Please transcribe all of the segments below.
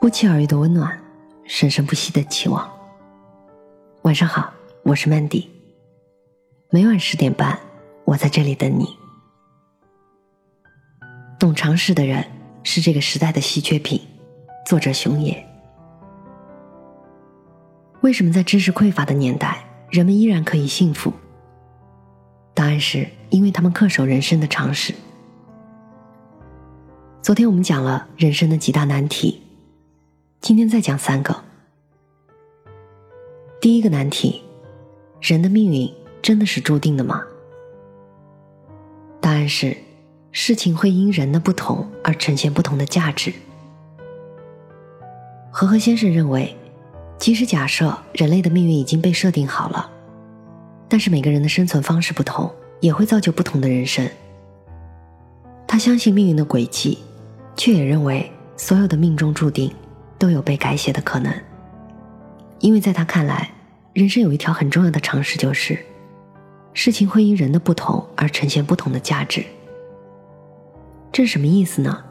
不期而遇的温暖，生生不息的期望。晚上好，我是曼迪。每晚十点半，我在这里等你。懂常识的人是这个时代的稀缺品。作者熊野。为什么在知识匮乏的年代，人们依然可以幸福？答案是因为他们恪守人生的常识。昨天我们讲了人生的几大难题，今天再讲三个。第一个难题：人的命运真的是注定的吗？答案是，事情会因人的不同而呈现不同的价值。和和先生认为，即使假设人类的命运已经被设定好了，但是每个人的生存方式不同，也会造就不同的人生。他相信命运的轨迹。却也认为所有的命中注定都有被改写的可能，因为在他看来，人生有一条很重要的常识，就是事情会因人的不同而呈现不同的价值。这是什么意思呢？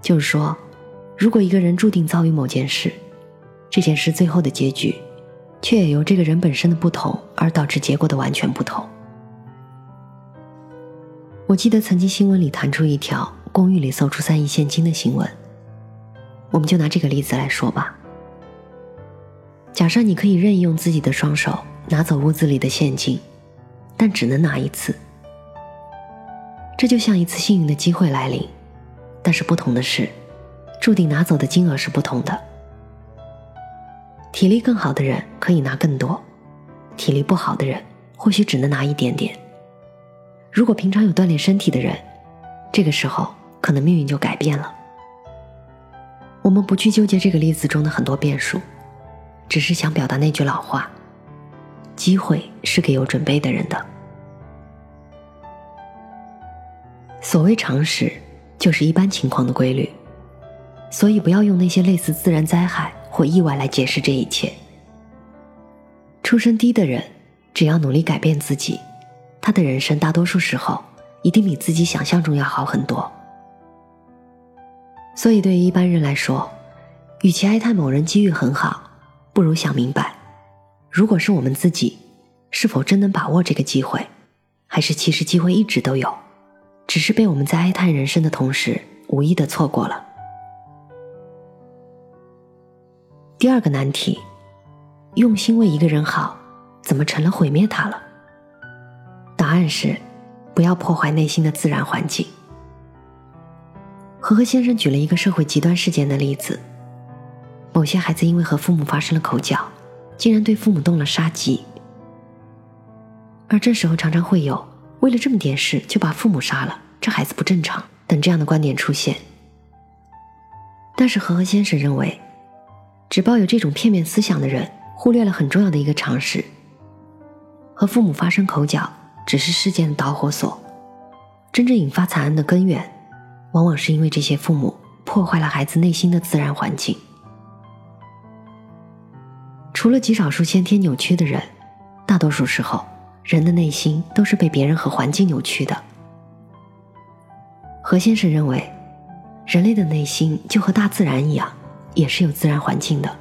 就是说，如果一个人注定遭遇某件事，这件事最后的结局，却也由这个人本身的不同而导致结果的完全不同。我记得曾经新闻里弹出一条。公寓里搜出三亿现金的新闻，我们就拿这个例子来说吧。假设你可以任意用自己的双手拿走屋子里的现金，但只能拿一次。这就像一次幸运的机会来临，但是不同的是，注定拿走的金额是不同的。体力更好的人可以拿更多，体力不好的人或许只能拿一点点。如果平常有锻炼身体的人，这个时候。可能命运就改变了。我们不去纠结这个例子中的很多变数，只是想表达那句老话：机会是给有准备的人的。所谓常识，就是一般情况的规律，所以不要用那些类似自然灾害或意外来解释这一切。出身低的人，只要努力改变自己，他的人生大多数时候一定比自己想象中要好很多。所以，对于一般人来说，与其哀叹某人机遇很好，不如想明白：如果是我们自己，是否真能把握这个机会？还是其实机会一直都有，只是被我们在哀叹人生的同时，无意的错过了？第二个难题：用心为一个人好，怎么成了毁灭他了？答案是：不要破坏内心的自然环境。和和先生举了一个社会极端事件的例子：某些孩子因为和父母发生了口角，竟然对父母动了杀机。而这时候常常会有为了这么点事就把父母杀了，这孩子不正常等这样的观点出现。但是和和先生认为，只抱有这种片面思想的人忽略了很重要的一个常识：和父母发生口角只是事件的导火索，真正引发惨案的根源。往往是因为这些父母破坏了孩子内心的自然环境。除了极少数先天扭曲的人，大多数时候，人的内心都是被别人和环境扭曲的。何先生认为，人类的内心就和大自然一样，也是有自然环境的。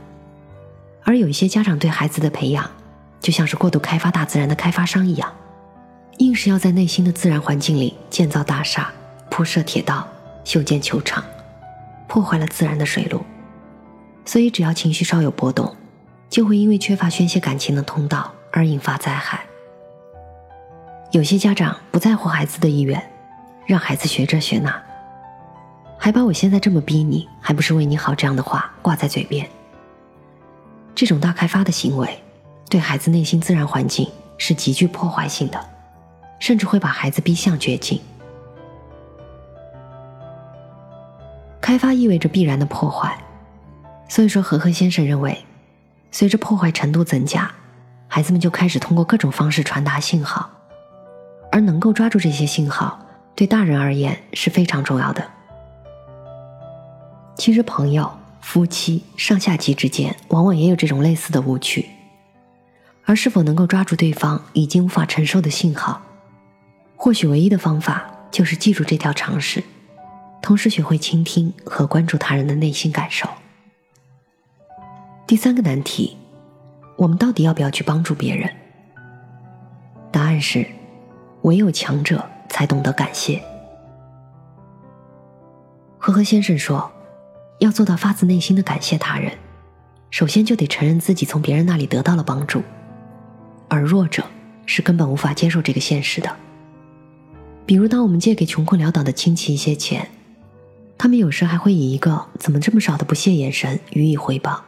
而有一些家长对孩子的培养，就像是过度开发大自然的开发商一样，硬是要在内心的自然环境里建造大厦、铺设铁道。修建球场，破坏了自然的水路，所以只要情绪稍有波动，就会因为缺乏宣泄感情的通道而引发灾害。有些家长不在乎孩子的意愿，让孩子学这学那，还把我现在这么逼你，还不是为你好这样的话挂在嘴边。这种大开发的行为，对孩子内心自然环境是极具破坏性的，甚至会把孩子逼向绝境。开发意味着必然的破坏，所以说和和先生认为，随着破坏程度增加，孩子们就开始通过各种方式传达信号，而能够抓住这些信号，对大人而言是非常重要的。其实，朋友、夫妻、上下级之间，往往也有这种类似的误区，而是否能够抓住对方已经无法承受的信号，或许唯一的方法就是记住这条常识。同时学会倾听和关注他人的内心感受。第三个难题，我们到底要不要去帮助别人？答案是，唯有强者才懂得感谢。呵呵先生说，要做到发自内心的感谢他人，首先就得承认自己从别人那里得到了帮助，而弱者是根本无法接受这个现实的。比如，当我们借给穷困潦倒的亲戚一些钱，他们有时还会以一个“怎么这么少”的不屑眼神予以回报。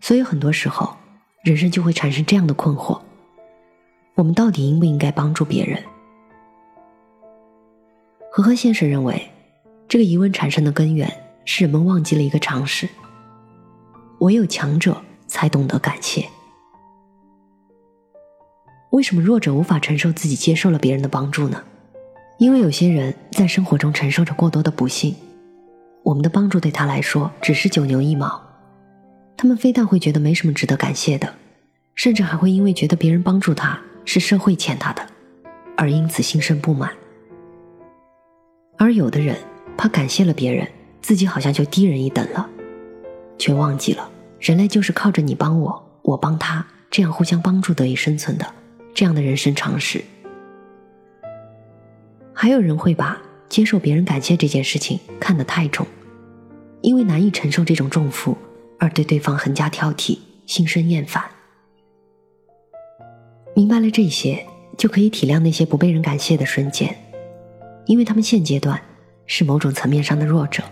所以，很多时候，人生就会产生这样的困惑：我们到底应不应该帮助别人？和和先生认为，这个疑问产生的根源是人们忘记了一个常识：唯有强者才懂得感谢。为什么弱者无法承受自己接受了别人的帮助呢？因为有些人在生活中承受着过多的不幸，我们的帮助对他来说只是九牛一毛。他们非但会觉得没什么值得感谢的，甚至还会因为觉得别人帮助他是社会欠他的，而因此心生不满。而有的人怕感谢了别人，自己好像就低人一等了，却忘记了人类就是靠着你帮我，我帮他，这样互相帮助得以生存的这样的人生常识。还有人会把接受别人感谢这件事情看得太重，因为难以承受这种重负。而对对方横加挑剔，心生厌烦。明白了这些，就可以体谅那些不被人感谢的瞬间，因为他们现阶段是某种层面上的弱者。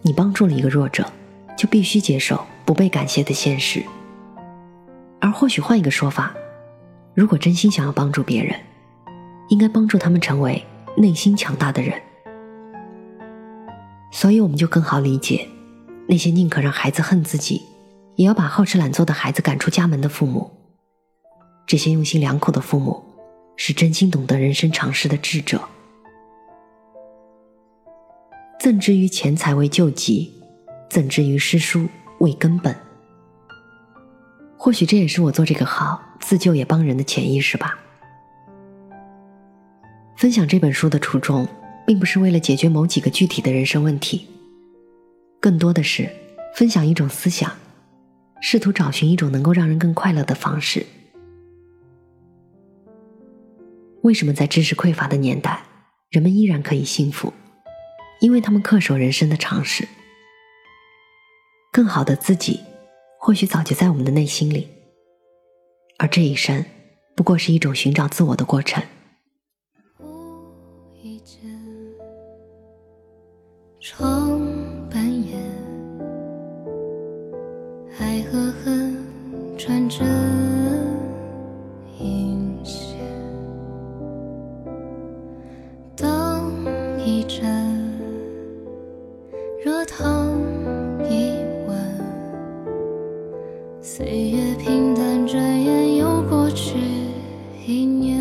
你帮助了一个弱者，就必须接受不被感谢的现实。而或许换一个说法，如果真心想要帮助别人，应该帮助他们成为内心强大的人。所以，我们就更好理解。那些宁可让孩子恨自己，也要把好吃懒做的孩子赶出家门的父母，这些用心良苦的父母，是真心懂得人生常识的智者。赠之于钱财为救急，赠之于诗书为根本。或许这也是我做这个号自救也帮人的潜意识吧。分享这本书的初衷，并不是为了解决某几个具体的人生问题。更多的是分享一种思想，试图找寻一种能够让人更快乐的方式。为什么在知识匮乏的年代，人们依然可以幸福？因为他们恪守人生的常识。更好的自己，或许早就在我们的内心里，而这一生，不过是一种寻找自我的过程。岁月平淡，转眼又过去一年。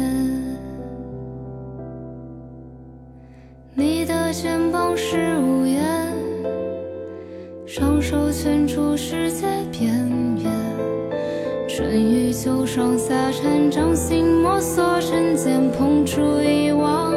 你的肩膀是屋檐，双手圈出世界边缘。春雨秋霜，夏蝉掌心摸索，针尖碰出一望。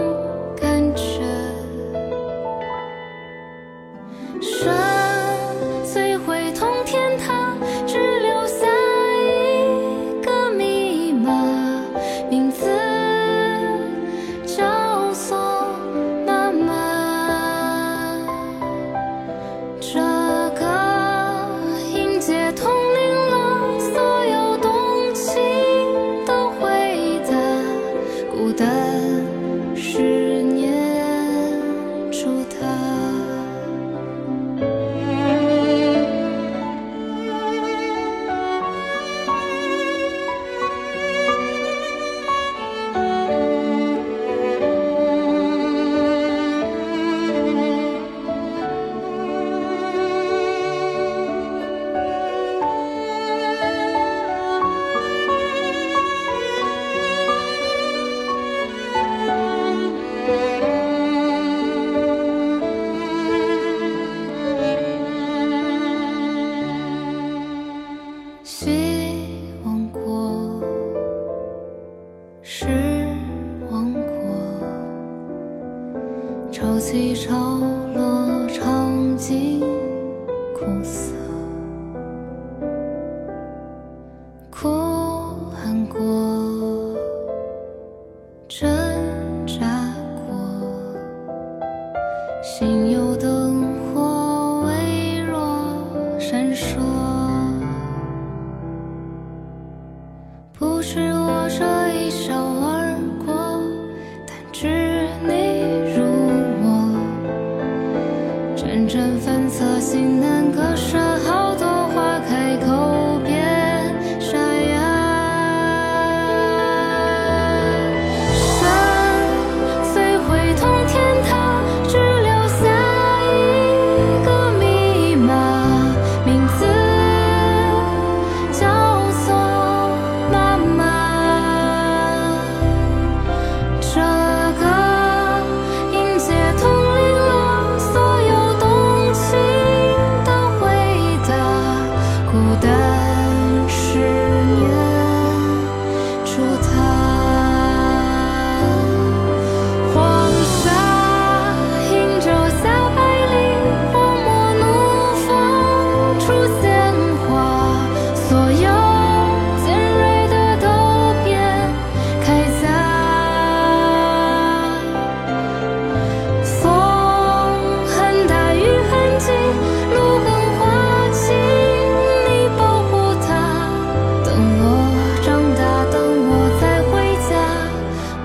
歌声。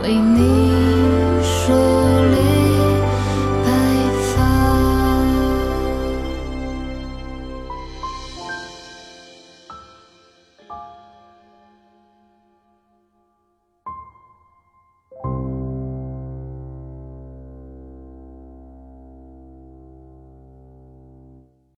we